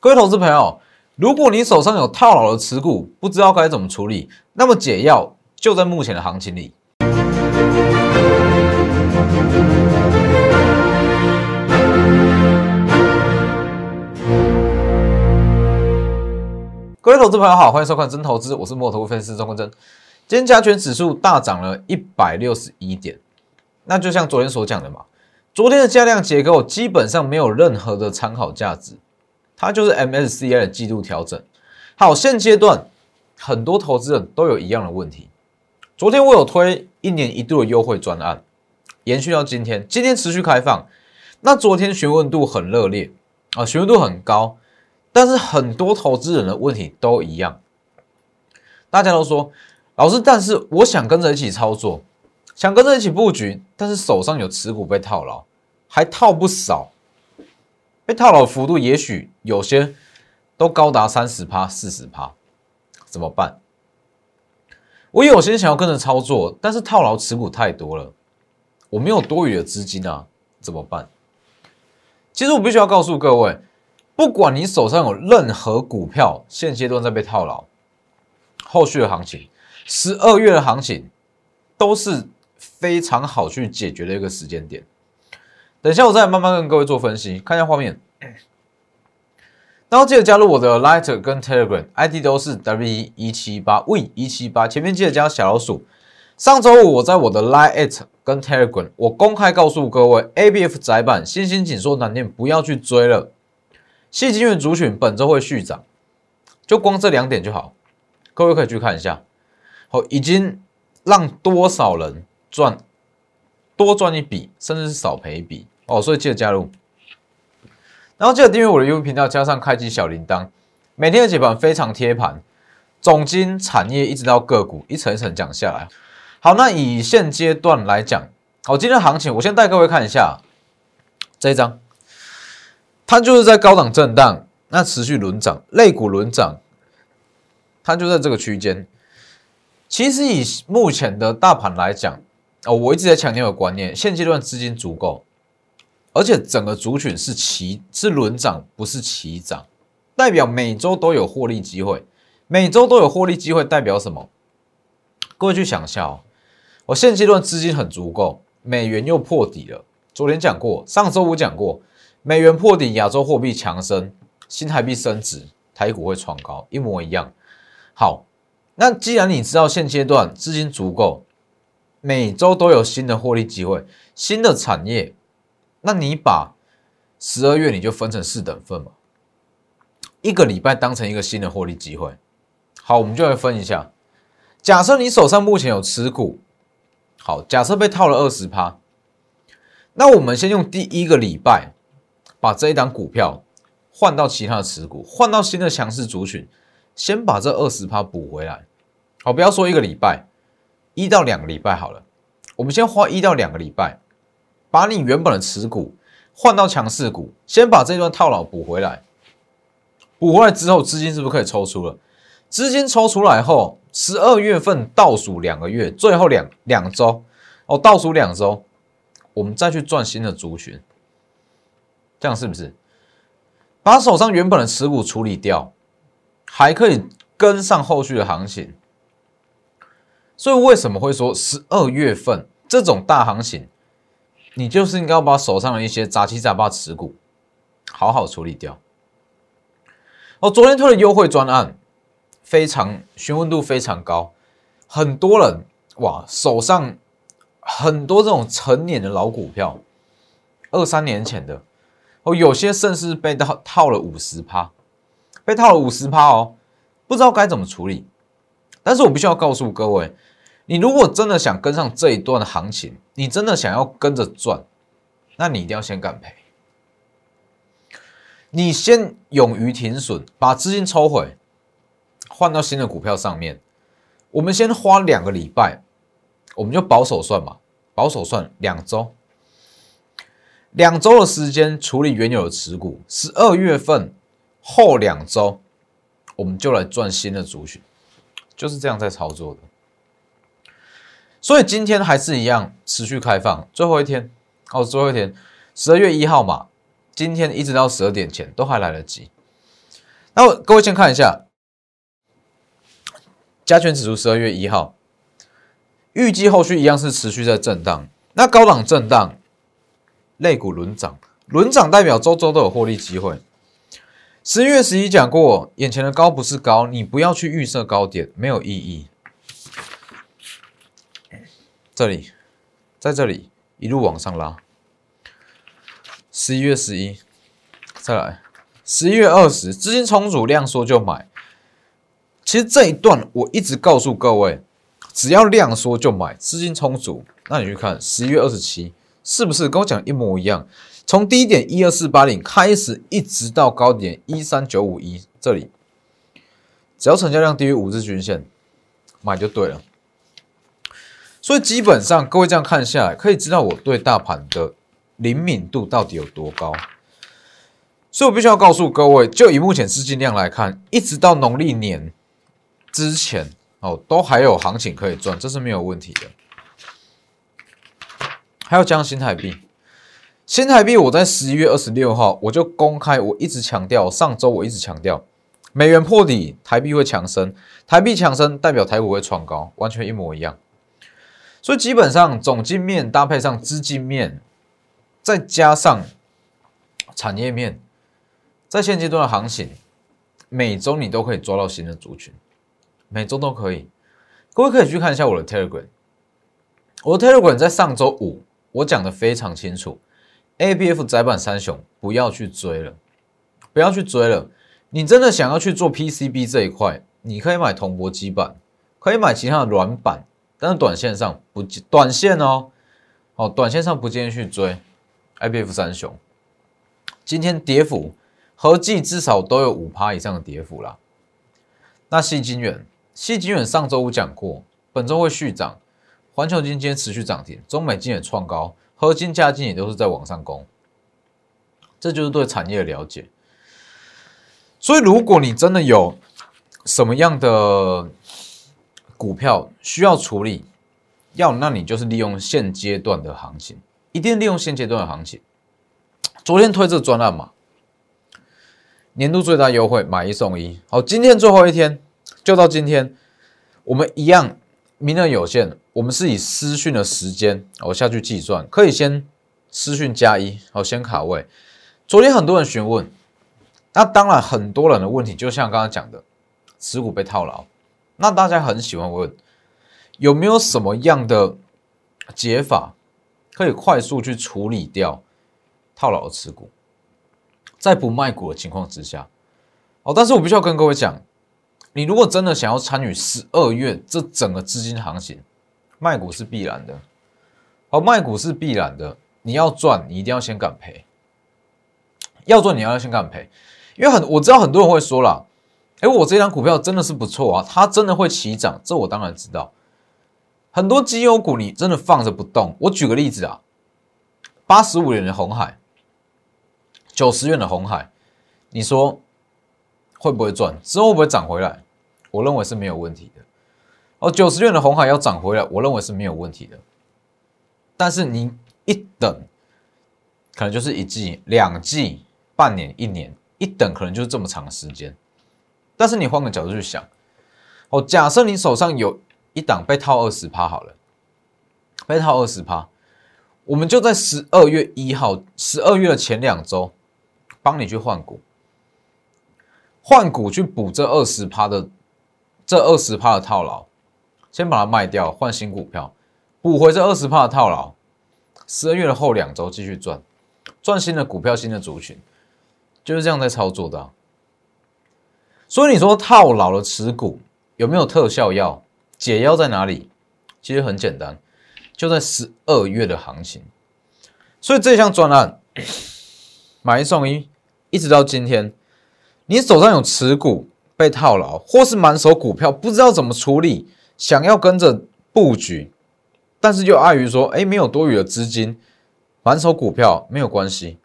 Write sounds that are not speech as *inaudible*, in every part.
各位投资朋友，如果你手上有套牢的持股，不知道该怎么处理，那么解药就在目前的行情里。各位投资朋友好，欢迎收看真投资，我是摩头分析师钟国珍。今天加权指数大涨了一百六十一点，那就像昨天所讲的嘛，昨天的价量结构基本上没有任何的参考价值。它就是 MSCI 的季度调整。好，现阶段很多投资人都有一样的问题。昨天我有推一年一度的优惠专案，延续到今天，今天持续开放。那昨天询问度很热烈啊，询问度很高，但是很多投资人的问题都一样。大家都说，老师，但是我想跟着一起操作，想跟着一起布局，但是手上有持股被套牢，还套不少。被套牢幅度也许有些都高达三十趴、四十趴，怎么办？我有些想要跟着操作，但是套牢持股太多了，我没有多余的资金啊，怎么办？其实我必须要告诉各位，不管你手上有任何股票，现阶段在被套牢，后续的行情，十二月的行情都是非常好去解决的一个时间点。等一下，我再慢慢跟各位做分析。看一下画面，然后记得加入我的 Lighter 跟 Telegram，ID 都是 W 一七八 V 一七八，前面记得加小老鼠。上周五我在我的 Lighter 跟 Telegram，我公开告诉各位，ABF 窄板新兴紧缩难念，不要去追了。细金元族群本周会续涨，就光这两点就好，各位可以去看一下。好，已经让多少人赚？多赚一笔，甚至是少赔一笔哦，所以记得加入，然后记得订阅我的 YouTube 频道，加上开启小铃铛，每天的解盘非常贴盘，总金产业一直到个股一层一层讲下来。好，那以现阶段来讲，好，今天行情我先带各位看一下这一张，它就是在高档震荡，那持续轮涨，类股轮涨，它就在这个区间。其实以目前的大盘来讲，哦，我一直在强调的观念，现阶段资金足够，而且整个族群是齐是轮涨，不是齐涨，代表每周都有获利机会，每周都有获利机会代表什么？各位去想一下哦，我现阶段资金很足够，美元又破底了。昨天讲过，上周五讲过，美元破底，亚洲货币强升，新台币升值，台股会创高，一模一样。好，那既然你知道现阶段资金足够。每周都有新的获利机会，新的产业，那你把十二月你就分成四等份嘛，一个礼拜当成一个新的获利机会。好，我们就来分一下。假设你手上目前有持股，好，假设被套了二十趴，那我们先用第一个礼拜把这一档股票换到其他的持股，换到新的强势族群，先把这二十趴补回来。好，不要说一个礼拜。一到两个礼拜好了，我们先花一到两个礼拜，把你原本的持股换到强势股，先把这段套牢补回来。补回来之后，资金是不是可以抽出了？资金抽出来后，十二月份倒数两个月，最后两两周哦，倒数两周，我们再去赚新的族群，这样是不是？把手上原本的持股处理掉，还可以跟上后续的行情。所以为什么会说十二月份这种大行情，你就是应该要把手上的一些杂七杂八持股好好处理掉。我昨天推的优惠专案，非常询问度非常高，很多人哇手上很多这种成年的老股票，二三年前的哦，有些甚至被套套了五十趴，被套了五十趴哦，不知道该怎么处理。但是我必须要告诉各位。你如果真的想跟上这一段的行情，你真的想要跟着赚，那你一定要先敢赔。你先勇于停损，把资金抽回，换到新的股票上面。我们先花两个礼拜，我们就保守算嘛，保守算两周，两周的时间处理原有的持股。十二月份后两周，我们就来赚新的族群，就是这样在操作的。所以今天还是一样持续开放，最后一天哦，最后一天，十二月一号嘛，今天一直到十二点前都还来得及。那各位先看一下，加权指数十二月一号，预计后续一样是持续在震荡。那高档震荡，类股轮涨，轮涨代表周周都有获利机会。十一月十一讲过，眼前的高不是高，你不要去预设高点，没有意义。这里，在这里一路往上拉。十一月十一，再来。十一月二十，资金充足，量缩就买。其实这一段我一直告诉各位，只要量缩就买，资金充足。那你去看十一月二十七，是不是跟我讲一模一样？从低点一二四八零开始，一直到高点一三九五一，这里只要成交量低于五日均线，买就对了。所以基本上，各位这样看下来，可以知道我对大盘的灵敏度到底有多高。所以我必须要告诉各位，就以目前资金量来看，一直到农历年之前哦，都还有行情可以赚，这是没有问题的。还要讲新台币，新台币我在十一月二十六号我就公开，我一直强调，上周我一直强调，美元破底，台币会强升，台币强升代表台股会创高，完全一模一样。所以基本上总金面搭配上资金面，再加上产业面。在现阶段的行情，每周你都可以抓到新的族群，每周都可以。各位可以去看一下我的 Telegram，我的 Telegram 在上周五我讲的非常清楚，A B F 窄板三雄不要去追了，不要去追了。你真的想要去做 P C B 这一块，你可以买铜箔基板，可以买其他的软板，但是短线上不短线哦，哦，短线上不建议去追 A B F 三雄。今天跌幅。合计至少都有五趴以上的跌幅啦。那细金远，细金远上周五讲过，本周会续涨。环球金今天持续涨停，中美金也创高，核心价金也都是在往上攻。这就是对产业的了解。所以，如果你真的有什么样的股票需要处理，要那你就是利用现阶段的行情，一定利用现阶段的行情。昨天推这个专案嘛。年度最大优惠，买一送一。好，今天最后一天，就到今天，我们一样名额有限，我们是以私讯的时间，我下去计算，可以先私讯加一，好，先卡位。昨天很多人询问，那当然很多人的问题，就像刚刚讲的，持股被套牢，那大家很喜欢问，有没有什么样的解法，可以快速去处理掉套牢的持股？在不卖股的情况之下，哦，但是我必须要跟各位讲，你如果真的想要参与十二月这整个资金行情，卖股是必然的，好，卖股是必然的，你要赚，你一定要先敢赔，要赚你要先敢赔，因为很我知道很多人会说了，哎，我这张股票真的是不错啊，它真的会起涨，这我当然知道，很多绩优股你真的放着不动，我举个例子啊，八十五年的红海。九十元的红海，你说会不会赚？之后会不会涨回来？我认为是没有问题的。哦，九十元的红海要涨回来，我认为是没有问题的。但是你一等，可能就是一季、两季、半年、一年，一等可能就是这么长的时间。但是你换个角度去想，哦，假设你手上有一档被套二十趴好了，被套二十趴，我们就在十二月一号，十二月的前两周。帮你去换股，换股去补这二十趴的这二十趴的套牢，先把它卖掉，换新股票，补回这二十帕的套牢。十二月的后两周继续赚，赚新的股票，新的族群，就是这样在操作的。所以你说套牢的持股有没有特效药？解药在哪里？其实很简单，就在十二月的行情。所以这项专案 *coughs* 买一送一。一直到今天，你手上有持股被套牢，或是满手股票不知道怎么处理，想要跟着布局，但是又碍于说，哎，没有多余的资金，满手股票没有关系，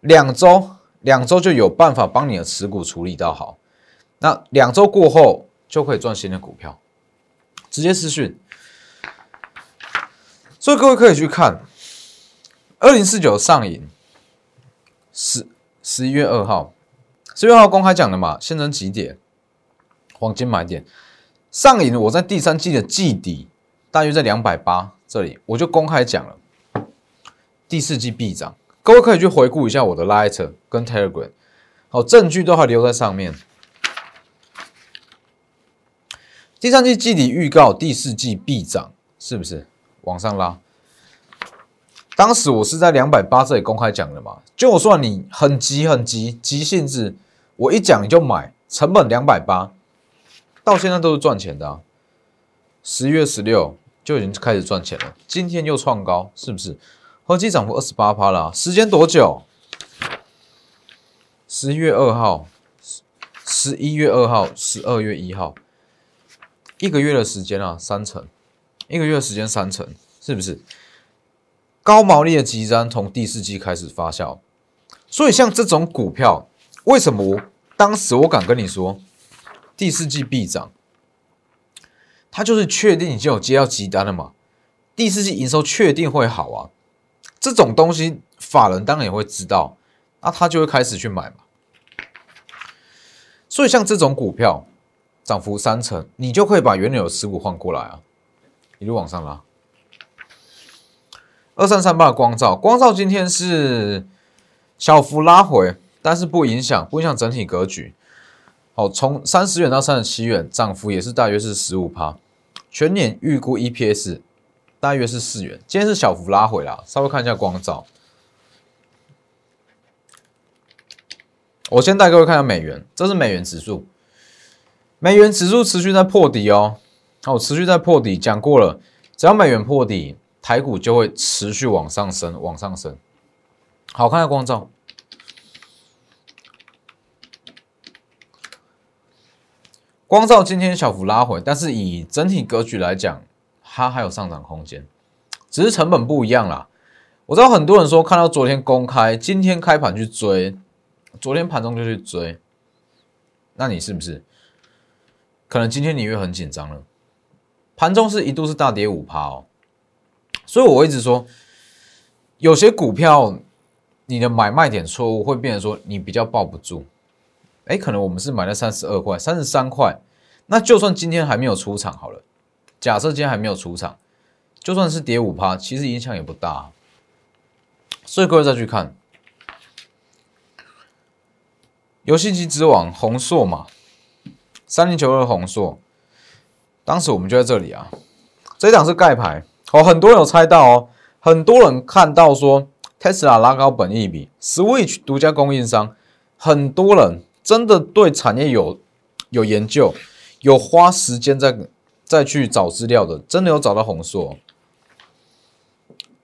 两周两周就有办法帮你的持股处理到好，那两周过后就可以赚新的股票，直接私讯。所以各位可以去看二零四九上影十。十一月二号，十月二号公开讲的嘛，现在几点？黄金买点，上影我在第三季的季底大约在两百八这里，我就公开讲了，第四季必涨。各位可以去回顾一下我的 Light 跟 Telegram，好，证据都还留在上面。第三季季底预告，第四季必涨，是不是往上拉？当时我是在两百八这里公开讲的嘛，就算你很急很急急性子，我一讲你就买，成本两百八，到现在都是赚钱的啊。十月十六就已经开始赚钱了，今天又创高，是不是？合计涨幅二十八趴了，时间多久？十一月二号，十一月二号，十二月一号，一个月的时间啊，三成，一个月的时间三成，是不是？高毛利的基单从第四季开始发酵，所以像这种股票，为什么当时我敢跟你说第四季必涨？它就是确定已经有接到急单了嘛？第四季营收确定会好啊？这种东西法人当然也会知道，那他就会开始去买嘛。所以像这种股票涨幅三成，你就可以把原有的持股换过来啊，一路往上拉。二三三八的光照，光照今天是小幅拉回，但是不影响，不影响整体格局。哦，从三十元到三十七元，涨幅也是大约是十五趴。全年预估 EPS 大约是四元，今天是小幅拉回啦。稍微看一下光照，我先带各位看一下美元，这是美元指数，美元指数持续在破底哦。好，持续在破底，讲过了，只要美元破底。台股就会持续往上升，往上升。好看的光照，光照今天小幅拉回，但是以整体格局来讲，它还有上涨空间，只是成本不一样啦。我知道很多人说看到昨天公开，今天开盘去追，昨天盘中就去追，那你是不是可能今天你会很紧张了？盘中是一度是大跌五趴哦。所以我一直说，有些股票你的买卖点错误，会变成说你比较抱不住。哎，可能我们是买了三十二块、三十三块，那就算今天还没有出场好了，假设今天还没有出场，就算是跌五趴，其实影响也不大。所以各位再去看，游戏机之王红硕嘛，三零九二红硕，当时我们就在这里啊，这一档是盖牌。哦，很多人有猜到哦，很多人看到说 Tesla 拉高本益比，Switch 独家供应商，很多人真的对产业有有研究，有花时间在再去找资料的，真的有找到红硕，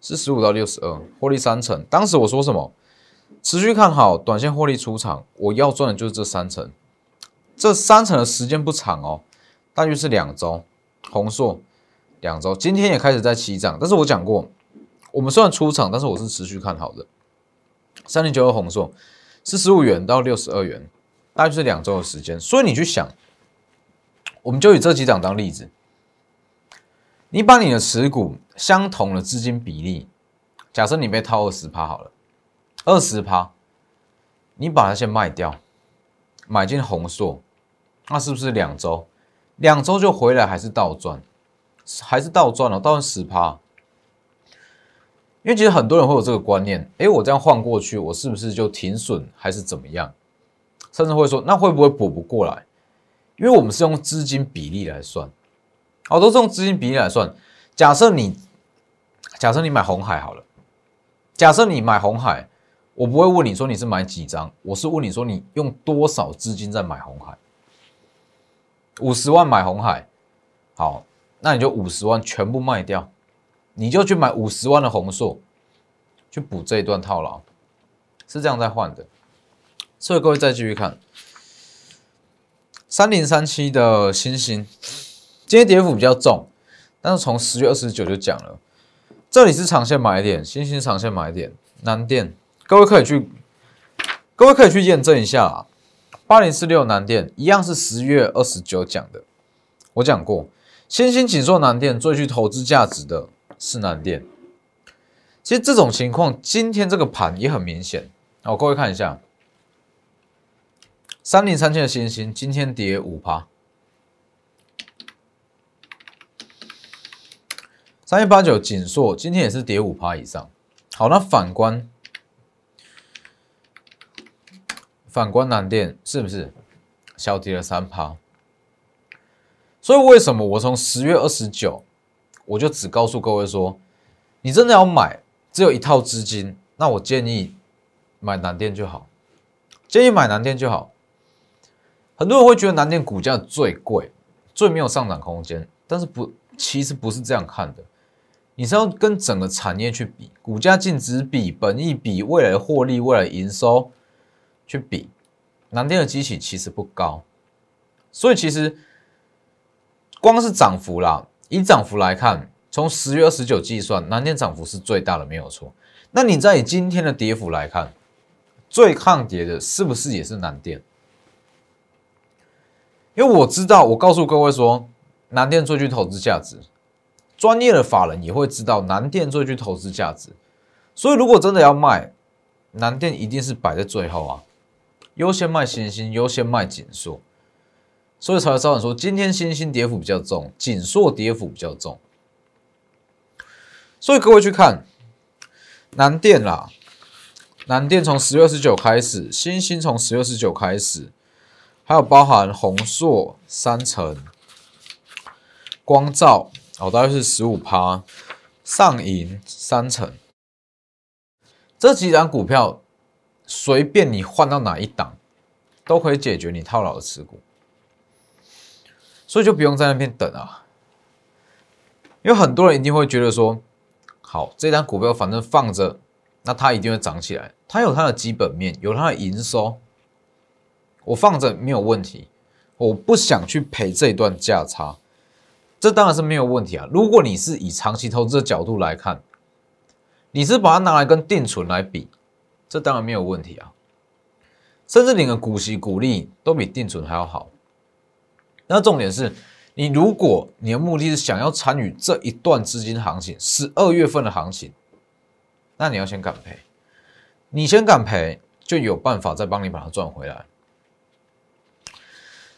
是十五到六十二，获利三成。当时我说什么？持续看好，短线获利出场，我要赚的就是这三成，这三成的时间不长哦，大约是两周，红硕。两周，今天也开始在起涨，但是我讲过，我们虽然出场，但是我是持续看好的。三零九二红硕是十五元到六十二元，大概就是两周的时间。所以你去想，我们就以这几档当例子，你把你的持股相同的资金比例，假设你被套二十趴好了，二十趴，你把它先卖掉，买进红硕，那是不是两周？两周就回来还是倒赚？还是倒赚了，倒赚十趴。因为其实很多人会有这个观念，哎，我这样换过去，我是不是就停损还是怎么样？甚至会说，那会不会补不过来？因为我们是用资金比例来算，好，都是用资金比例来算。假设你，假设你买红海好了，假设你买红海，我不会问你说你是买几张，我是问你说你用多少资金在买红海？五十万买红海，好。那你就五十万全部卖掉，你就去买五十万的红硕，去补这一段套牢，是这样在换的。所以各位再继续看，三零三七的星星，今天跌幅比较重，但是从十月二十九就讲了，这里是长线买点，星星长线买点，南电，各位可以去，各位可以去验证一下啊。八零四六南电一样是十月二十九讲的，我讲过。先行紧缩南电，最具投资价值的是南电。其实这种情况，今天这个盘也很明显。哦，各位看一下，三零三七的星星今天跌五趴，三一八九锦硕今天也是跌五趴以上。好，那反观反观南电是不是小跌了三趴？所以为什么我从十月二十九我就只告诉各位说，你真的要买，只有一套资金，那我建议买南电就好，建议买南电就好。很多人会觉得南电股价最贵，最没有上涨空间，但是不，其实不是这样看的。你是要跟整个产业去比，股价净值比、本益比、未来的获利、未来营收去比，南电的基企其实不高，所以其实光是涨幅啦，以涨幅来看，从十月二十九计算，南电涨幅是最大的，没有错。那你在以今天的跌幅来看，最抗跌的是不是也是南电？因为我知道，我告诉各位说，南电最具投资价值，专业的法人也会知道南电最具投资价值，所以如果真的要卖，南电一定是摆在最后啊，优先卖新兴，优先卖锦硕，所以才会造成说今天新兴跌幅比较重，锦硕跌幅比较重，所以各位去看南电啦，南电从十月十九开始，新兴从十月十九开始。还有包含红硕三成、光照哦，大概是十五趴，上银三成，这几档股票随便你换到哪一档，都可以解决你套牢的持股，所以就不用在那边等啊。因为很多人一定会觉得说，好，这张股票反正放着，那它一定会涨起来，它有它的基本面，有它的营收。我放着没有问题，我不想去赔这一段价差，这当然是没有问题啊。如果你是以长期投资的角度来看，你是把它拿来跟定存来比，这当然没有问题啊。甚至你的股息股利都比定存还要好。那重点是你如果你的目的是想要参与这一段资金行情，十二月份的行情，那你要先敢赔，你先敢赔，就有办法再帮你把它赚回来。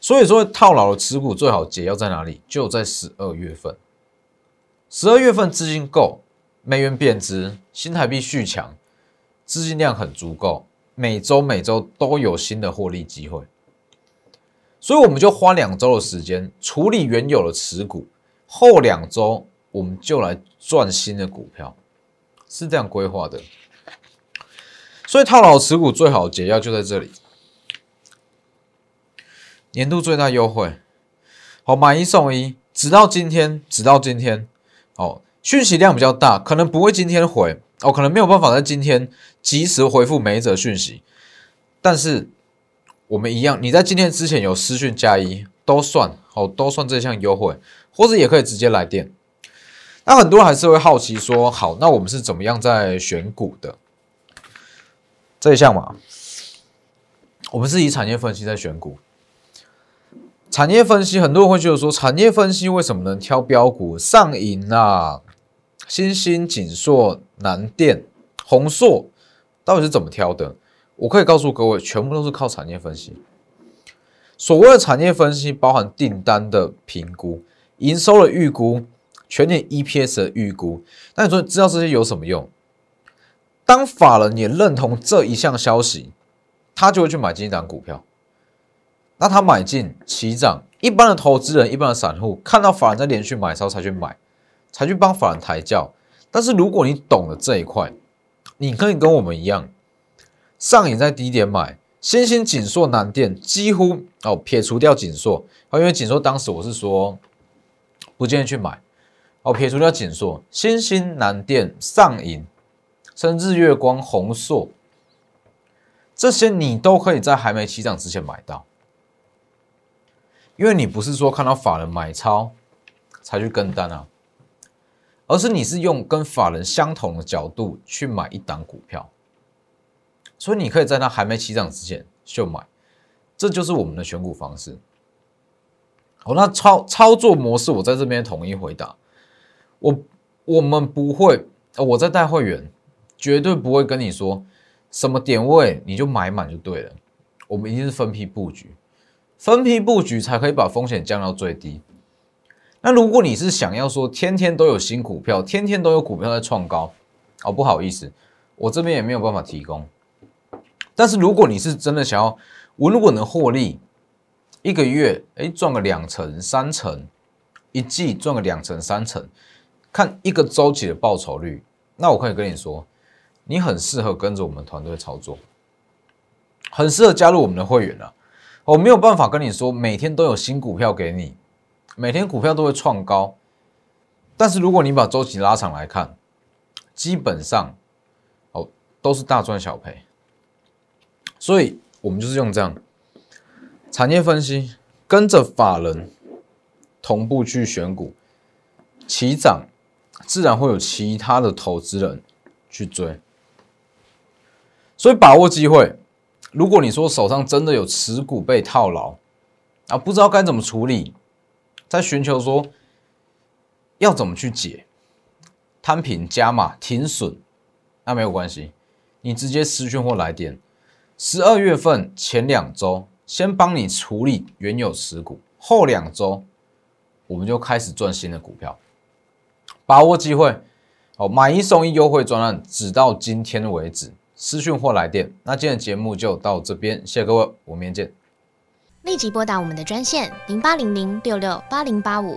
所以说，套牢的持股最好解药在哪里？就在十二月份。十二月份资金够，美元贬值，新台币续强，资金量很足够，每周每周都有新的获利机会。所以我们就花两周的时间处理原有的持股，后两周我们就来赚新的股票，是这样规划的。所以套牢持股最好解药就在这里。年度最大优惠，好买一送一，直到今天，直到今天，哦，讯息量比较大，可能不会今天回，哦，可能没有办法在今天及时回复每一则讯息，但是我们一样，你在今天之前有私讯加一都算，哦，都算这项优惠，或者也可以直接来电。那很多人还是会好奇说，好，那我们是怎么样在选股的？这一项嘛，我们是以产业分析在选股。产业分析，很多人会觉得说，产业分析为什么能挑标股？上银啊，新兴、锦硕、南电、宏硕，到底是怎么挑的？我可以告诉各位，全部都是靠产业分析。所谓的产业分析，包含订单的评估、营收的预估、全年 EPS 的预估。那你说知道这些有什么用？当法人也认同这一项消息，他就会去买这一档股票。那他买进起涨，一般的投资人、一般的散户看到法人在连续买超才去买，才去帮法人抬轿。但是如果你懂了这一块，你可以跟我们一样，上影在低点买，新兴锦硕南电几乎哦撇除掉锦硕，因为锦硕当时我是说不建议去买，哦撇除掉锦硕，新兴南电上影，甚至月光红硕，这些你都可以在还没起涨之前买到。因为你不是说看到法人买超才去跟单啊，而是你是用跟法人相同的角度去买一档股票，所以你可以在它还没起涨之前就买，这就是我们的选股方式。好，那操操作模式我在这边统一回答，我我们不会，我在带会员绝对不会跟你说什么点位你就买满就对了。我们一定是分批布局，分批布局才可以把风险降到最低。那如果你是想要说天天都有新股票，天天都有股票在创高，哦，不好意思，我这边也没有办法提供。但是如果你是真的想要稳稳的获利，一个月哎赚个两成三成，一季赚个两成三成，看一个周期的报酬率，那我可以跟你说，你很适合跟着我们团队操作，很适合加入我们的会员了。我没有办法跟你说每天都有新股票给你。每天股票都会创高，但是如果你把周期拉长来看，基本上哦都是大赚小赔，所以我们就是用这样产业分析，跟着法人同步去选股，起涨自然会有其他的投资人去追，所以把握机会。如果你说手上真的有持股被套牢啊，不知道该怎么处理。在寻求说要怎么去解摊平加码停损，那没有关系，你直接私讯或来电。十二月份前两周先帮你处理原有持股，后两周我们就开始赚新的股票，把握机会哦！买一送一优惠专案，直到今天为止。私讯或来电，那今天的节目就到这边，谢谢各位，我们明天见。立即拨打我们的专线零八零零六六八零八五